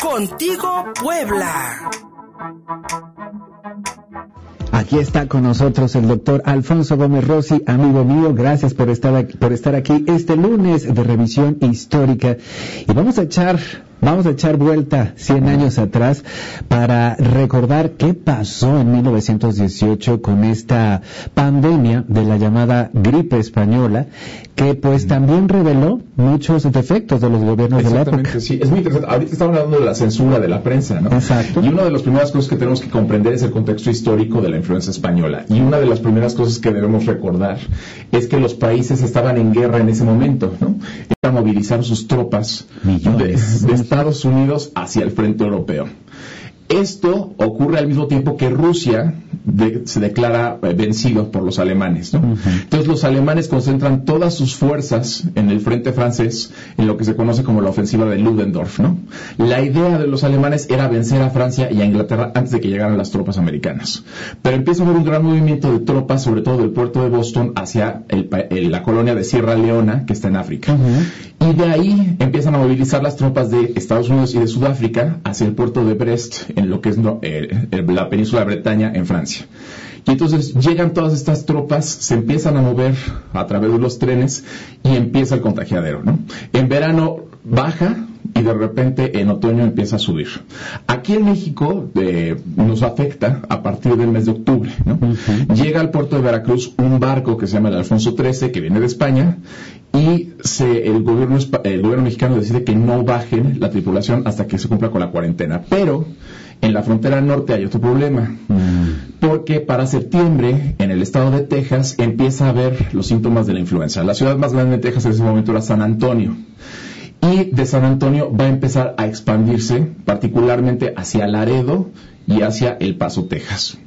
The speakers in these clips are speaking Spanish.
Contigo Puebla. Aquí está con nosotros el doctor Alfonso Gómez Rossi, amigo mío. Gracias por estar, aquí, por estar aquí este lunes de revisión histórica. Y vamos a echar Vamos a echar vuelta 100 años atrás para recordar qué pasó en 1918 con esta pandemia de la llamada gripe española, que pues también reveló muchos defectos de los gobiernos de la época. Sí, es muy interesante. Ahorita estamos hablando de la censura de la prensa, ¿no? Exacto. Y una de las primeras cosas que tenemos que comprender es el contexto histórico de la influencia española. Y una de las primeras cosas que debemos recordar es que los países estaban en guerra en ese momento, ¿no? Era movilizar sus tropas de, de Estados Unidos hacia el frente europeo. Esto ocurre al mismo tiempo que Rusia se declara eh, vencido por los alemanes. ¿no? Entonces los alemanes concentran todas sus fuerzas en el frente francés, en lo que se conoce como la ofensiva de Ludendorff. ¿no? La idea de los alemanes era vencer a Francia y a Inglaterra antes de que llegaran las tropas americanas. Pero empieza a haber un gran movimiento de tropas, sobre todo del puerto de Boston, hacia la colonia de Sierra Leona, que está en África. Y de ahí empiezan a movilizar las tropas de Estados Unidos y de Sudáfrica hacia el puerto de Brest, en lo que es eh, la península de Bretaña, en Francia. Y entonces llegan todas estas tropas, se empiezan a mover a través de los trenes y empieza el contagiadero. ¿no? En verano baja y de repente en otoño empieza a subir. Aquí en México eh, nos afecta a partir del mes de octubre. ¿no? Llega al puerto de Veracruz un barco que se llama el Alfonso XIII, que viene de España, y se, el, gobierno, el gobierno mexicano decide que no bajen la tripulación hasta que se cumpla con la cuarentena. Pero en la frontera norte hay otro problema, porque para septiembre en el estado de Texas empieza a haber los síntomas de la influenza. La ciudad más grande de Texas en ese momento era San Antonio. Y de San Antonio va a empezar a expandirse particularmente hacia Laredo y hacia El Paso, Texas.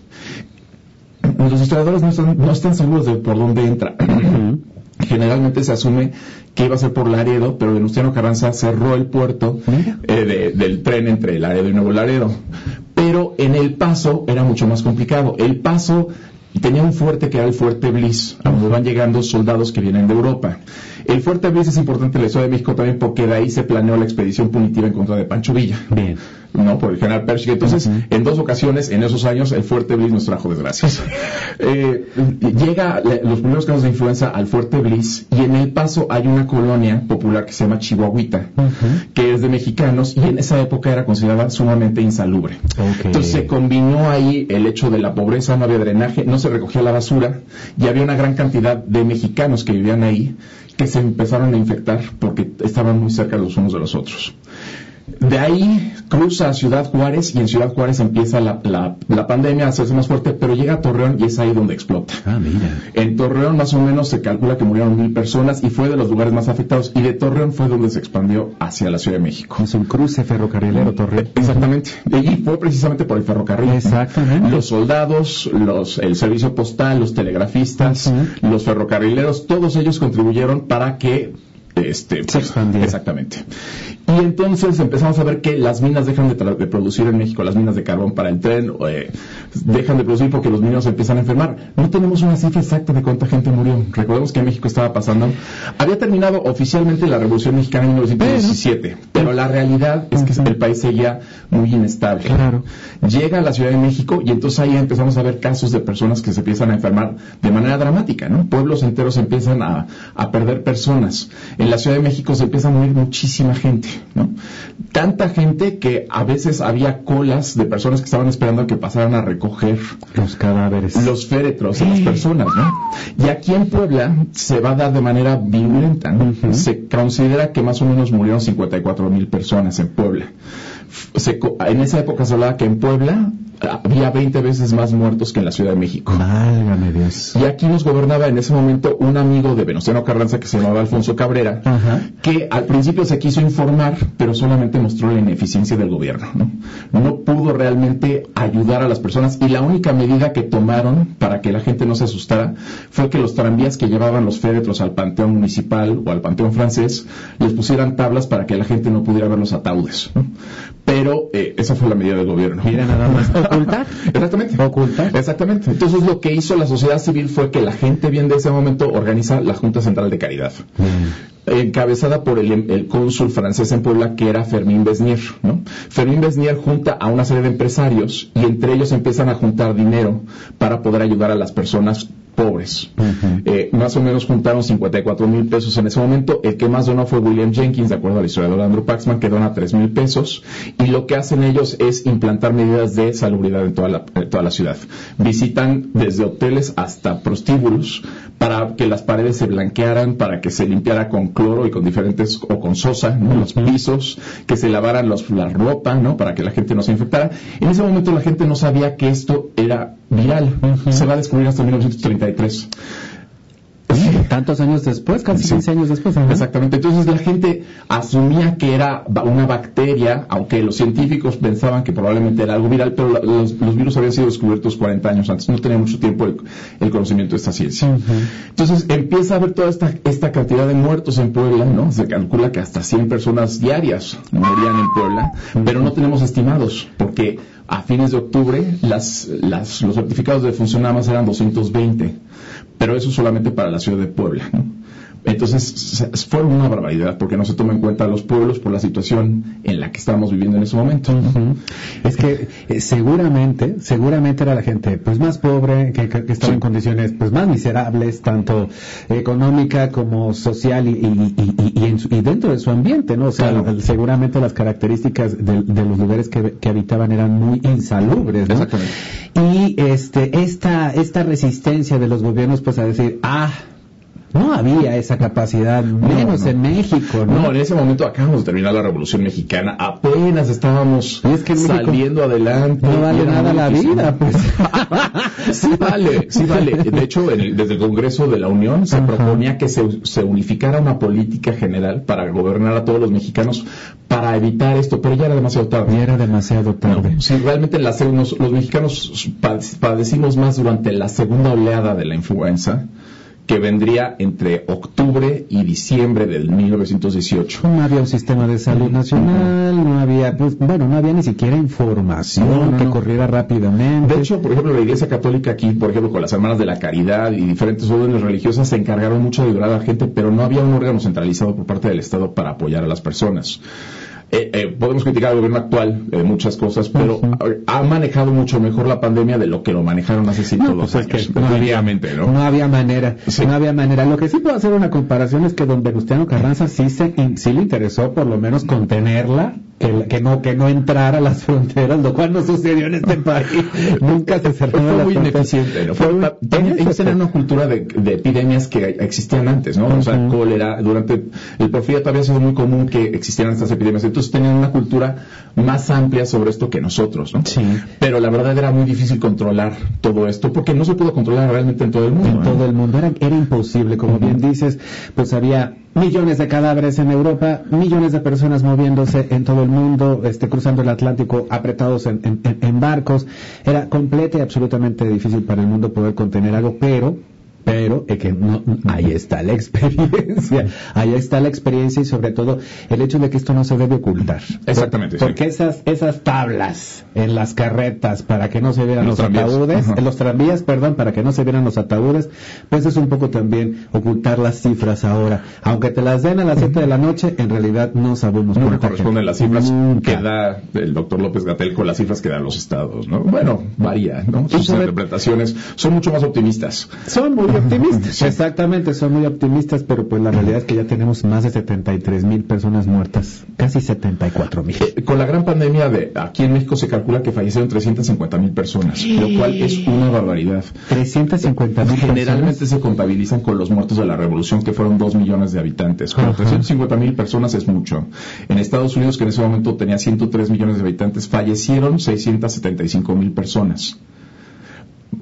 Los historiadores no están, no están seguros de por dónde entra. Generalmente se asume que iba a ser por Laredo, pero Venustiano Carranza cerró el puerto eh, del tren entre Laredo y Nuevo Laredo. Pero en El Paso era mucho más complicado. El Paso tenía un fuerte que era el Fuerte Bliss, a donde van llegando soldados que vienen de Europa. El Fuerte Bliss es importante en la Ciudad de México también porque de ahí se planeó la expedición punitiva en contra de Pancho Villa. Bien. ¿no? Por el general Pershing. Entonces, en dos ocasiones, en esos años, el Fuerte Bliss nos trajo desgracias. Eh, llega los primeros casos de influenza al Fuerte Bliss y en El Paso hay una colonia popular que se llama Chihuahuita, que es de mexicanos y en esa época era considerada sumamente insalubre. Entonces se combinó ahí el hecho de la pobreza, no había drenaje, no se recogía la basura y había una gran cantidad de mexicanos que vivían ahí que se empezaron a infectar porque estaban muy cerca los unos de los otros. De ahí cruza a Ciudad Juárez y en Ciudad Juárez empieza la, pandemia a hacerse más fuerte, pero llega a Torreón y es ahí donde explota. Ah, mira. En Torreón más o menos se calcula que murieron mil personas y fue de los lugares más afectados y de Torreón fue donde se expandió hacia la Ciudad de México. Es un cruce ferrocarrilero Torreón. Exactamente. Y fue precisamente por el ferrocarril. Exactamente. Los soldados, los, el servicio postal, los telegrafistas, los ferrocarrileros, todos ellos contribuyeron para que este, se expandió. Exactamente. Y entonces empezamos a ver que las minas dejan de, producir en México, las minas de carbón para el tren, eh, dejan de producir porque los niños empiezan a enfermar. No tenemos una cifra exacta de cuánta gente murió. Recordemos que en México estaba pasando. Había terminado oficialmente la Revolución Mexicana en 1917, pero, la realidad es que el país seguía muy inestable. Claro. Llega a la Ciudad de México y entonces ahí empezamos a ver casos de personas que se empiezan a enfermar de manera dramática, ¿no? Pueblos enteros empiezan a, a perder personas. En la Ciudad de México se empieza a morir muchísima gente. Tanta gente que a veces había colas de personas que estaban esperando a que pasaran a recoger los cadáveres, los féretros de las personas, Y aquí en Puebla se va a dar de manera violenta, Se considera que más o menos murieron 54 mil personas en Puebla. en esa época se hablaba que en Puebla había 20 veces más muertos que en la Ciudad de México. Válgame Dios. Y aquí nos gobernaba en ese momento un amigo de Venustiano Carranza que se llamaba Alfonso Cabrera, que al principio se quiso informar, pero solamente mostró la ineficiencia del gobierno. ¿no? no pudo realmente ayudar a las personas y la única medida que tomaron para que la gente no se asustara fue que los tranvías que llevaban los féretros al panteón municipal o al panteón francés les pusieran tablas para que la gente no pudiera ver los ataúdes. Pero eh, esa fue la medida del gobierno. Mira nada más. Ocultar. Exactamente. Ocultar. Exactamente. Entonces lo que hizo la sociedad civil fue que la gente bien de ese momento organiza la Junta Central de Caridad. Mm. encabezada por el, el, cónsul francés en Puebla que era Fermín Besnier, ¿no? Fermín Besnier junta a una serie de empresarios y entre ellos empiezan a juntar dinero para poder ayudar a las personas pobres. eh, más o menos juntaron 54 mil pesos en ese momento. El que más donó fue William Jenkins, de acuerdo a la historia de Andrew Paxman, que dona 3 mil pesos. Y lo que hacen ellos es implantar medidas de salubridad en toda la, en toda la ciudad. Visitan desde hoteles hasta prostíbulos para que las paredes se blanquearan, para que se limpiara con cloro y con diferentes, o con sosa, ¿no? los pisos, que se lavaran los, la ropa, ¿no? Para que la gente no se infectara. En ese momento la gente no sabía que esto era viral. Se va a descubrir hasta 1933. Tantos años después, casi sí. 15 años después. Exactamente. Entonces la gente asumía que era una bacteria, aunque los científicos pensaban que probablemente era algo viral, pero los, los virus habían sido descubiertos 40 años antes. No tenía mucho tiempo el, el conocimiento de esta ciencia. Entonces empieza a haber toda esta, esta cantidad de muertos en Puebla, ¿no? Se calcula que hasta 100 personas diarias morían en Puebla, pero no tenemos estimados, porque a fines de octubre las, las, los certificados de más eran 220 pero eso solamente para la ciudad de Puebla. ¿no? Entonces, fueron una barbaridad porque no se toma en cuenta a los pueblos por la situación en la que estamos viviendo en ese momento. Uh -huh. Es que eh, seguramente, seguramente era la gente pues más pobre, que, que estaba sí. en condiciones pues más miserables, tanto económica como social y, y, y, y, en su, y dentro de su ambiente, ¿no? O sea, claro. seguramente las características de, de los lugares que, que, habitaban eran muy insalubres, ¿no? Exactamente. Y este, esta, esta resistencia de los gobiernos pues a decir, ah, no había esa capacidad, menos no, no. en México, ¿no? No, en ese momento acabamos de terminar la Revolución Mexicana, apenas estábamos es que saliendo adelante. No vale nada la vida, pues. sí vale, sí vale. De hecho, el, desde el Congreso de la Unión se Ajá. proponía que se, se, unificara una política general para gobernar a todos los mexicanos para evitar esto, pero ya era demasiado tarde. Ya era demasiado tarde. Sí, realmente la, los, los mexicanos padecimos más durante la segunda oleada de la influenza que vendría entre octubre y diciembre del 1918. No había un sistema de salud nacional, no había, pues, bueno, no había ni siquiera información no, no, que corriera rápidamente. De hecho, por ejemplo, la Iglesia Católica aquí, por ejemplo, con las Hermanas de la Caridad y diferentes órdenes religiosas se encargaron mucho de ayudar a la gente, pero no había un órgano centralizado por parte del Estado para apoyar a las personas. Eh, eh, podemos criticar al gobierno actual eh, muchas cosas, pero ha manejado mucho mejor la pandemia de lo que lo manejaron hace cinco no, pues años. Es que no, había, ¿no? no había manera, sí. no había manera. Lo que sí puedo hacer una comparación es que don Venustiano Carranza sí, se, sí le interesó por lo menos contenerla, que, que, no que no entrara a las fronteras, lo cual no sucedió en este país. Nunca se cerró Fue muy ineficiente. ¿no? Fue, Fue también, ellos tenían una cultura de, de, epidemias que existían antes, ¿no? Uh -huh. O sea, cólera, durante el porfiriato había sido muy común que existieran estas epidemias. Entonces tenían una cultura más amplia sobre esto que nosotros, ¿no? Sí. Pero la verdad era muy difícil controlar todo esto porque no se pudo controlar realmente en todo el mundo. En ¿no? todo el mundo era, era imposible, como uh -huh. bien dices, pues había millones de cadáveres en Europa, millones de personas moviéndose en todo el mundo, este, cruzando el Atlántico apretados en, en, en barcos. Era completa y absolutamente difícil para el mundo poder contener algo, pero pero es que no, ahí está la experiencia, ahí está la experiencia y sobre todo el hecho de que esto no se debe ocultar. Exactamente. Porque sí. esas, esas tablas en las carretas para que no se vieran los, los ataúdes, en los tranvías, perdón, para que no se vieran los ataúdes, pues es un poco también ocultar las cifras ahora. Aunque te las den a las 7 de la noche, en realidad no sabemos no corresponden las cifras Nunca. que da el doctor López Gatel con las cifras que dan los estados, ¿no? Bueno, varía, ¿no? Sus interpretaciones son mucho más optimistas. Son muy optimistas. Exactamente, son muy optimistas, pero pues la realidad es que ya tenemos más de 73 mil personas muertas, casi 74 mil. Eh, con la gran pandemia de aquí en México se calcula que fallecieron 350 mil personas, lo cual es una barbaridad. 350 mil Generalmente se contabilizan con los muertos de la revolución, que fueron 2 millones de habitantes. Pero 350 mil personas es mucho. En Estados Unidos, que en ese momento tenía 103 millones de habitantes, fallecieron 675 mil personas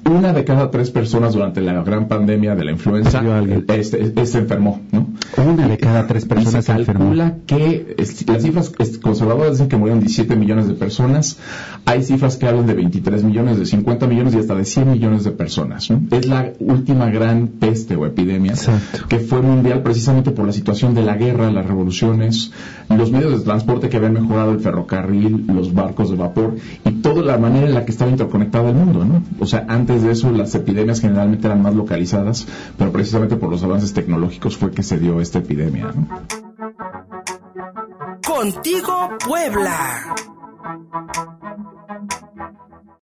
una de cada tres personas durante la gran pandemia de la influenza este, este, se enfermó, ¿no? Una de cada tres personas se calcula que las cifras conservadoras dicen que murieron 17 millones de personas. Hay cifras que hablan de 23 millones, de 50 millones y hasta de 100 millones de personas. ¿no? Es la última gran peste o epidemia Exacto. que fue mundial precisamente por la situación de la guerra, las revoluciones, los medios de transporte que habían mejorado el ferrocarril, los barcos de vapor y toda la manera en la que estaba interconectado el mundo, ¿no? O sea, antes de eso las epidemias generalmente eran más localizadas, pero precisamente por los avances tecnológicos fue que se dio esta epidemia, ¿no? Contigo Puebla.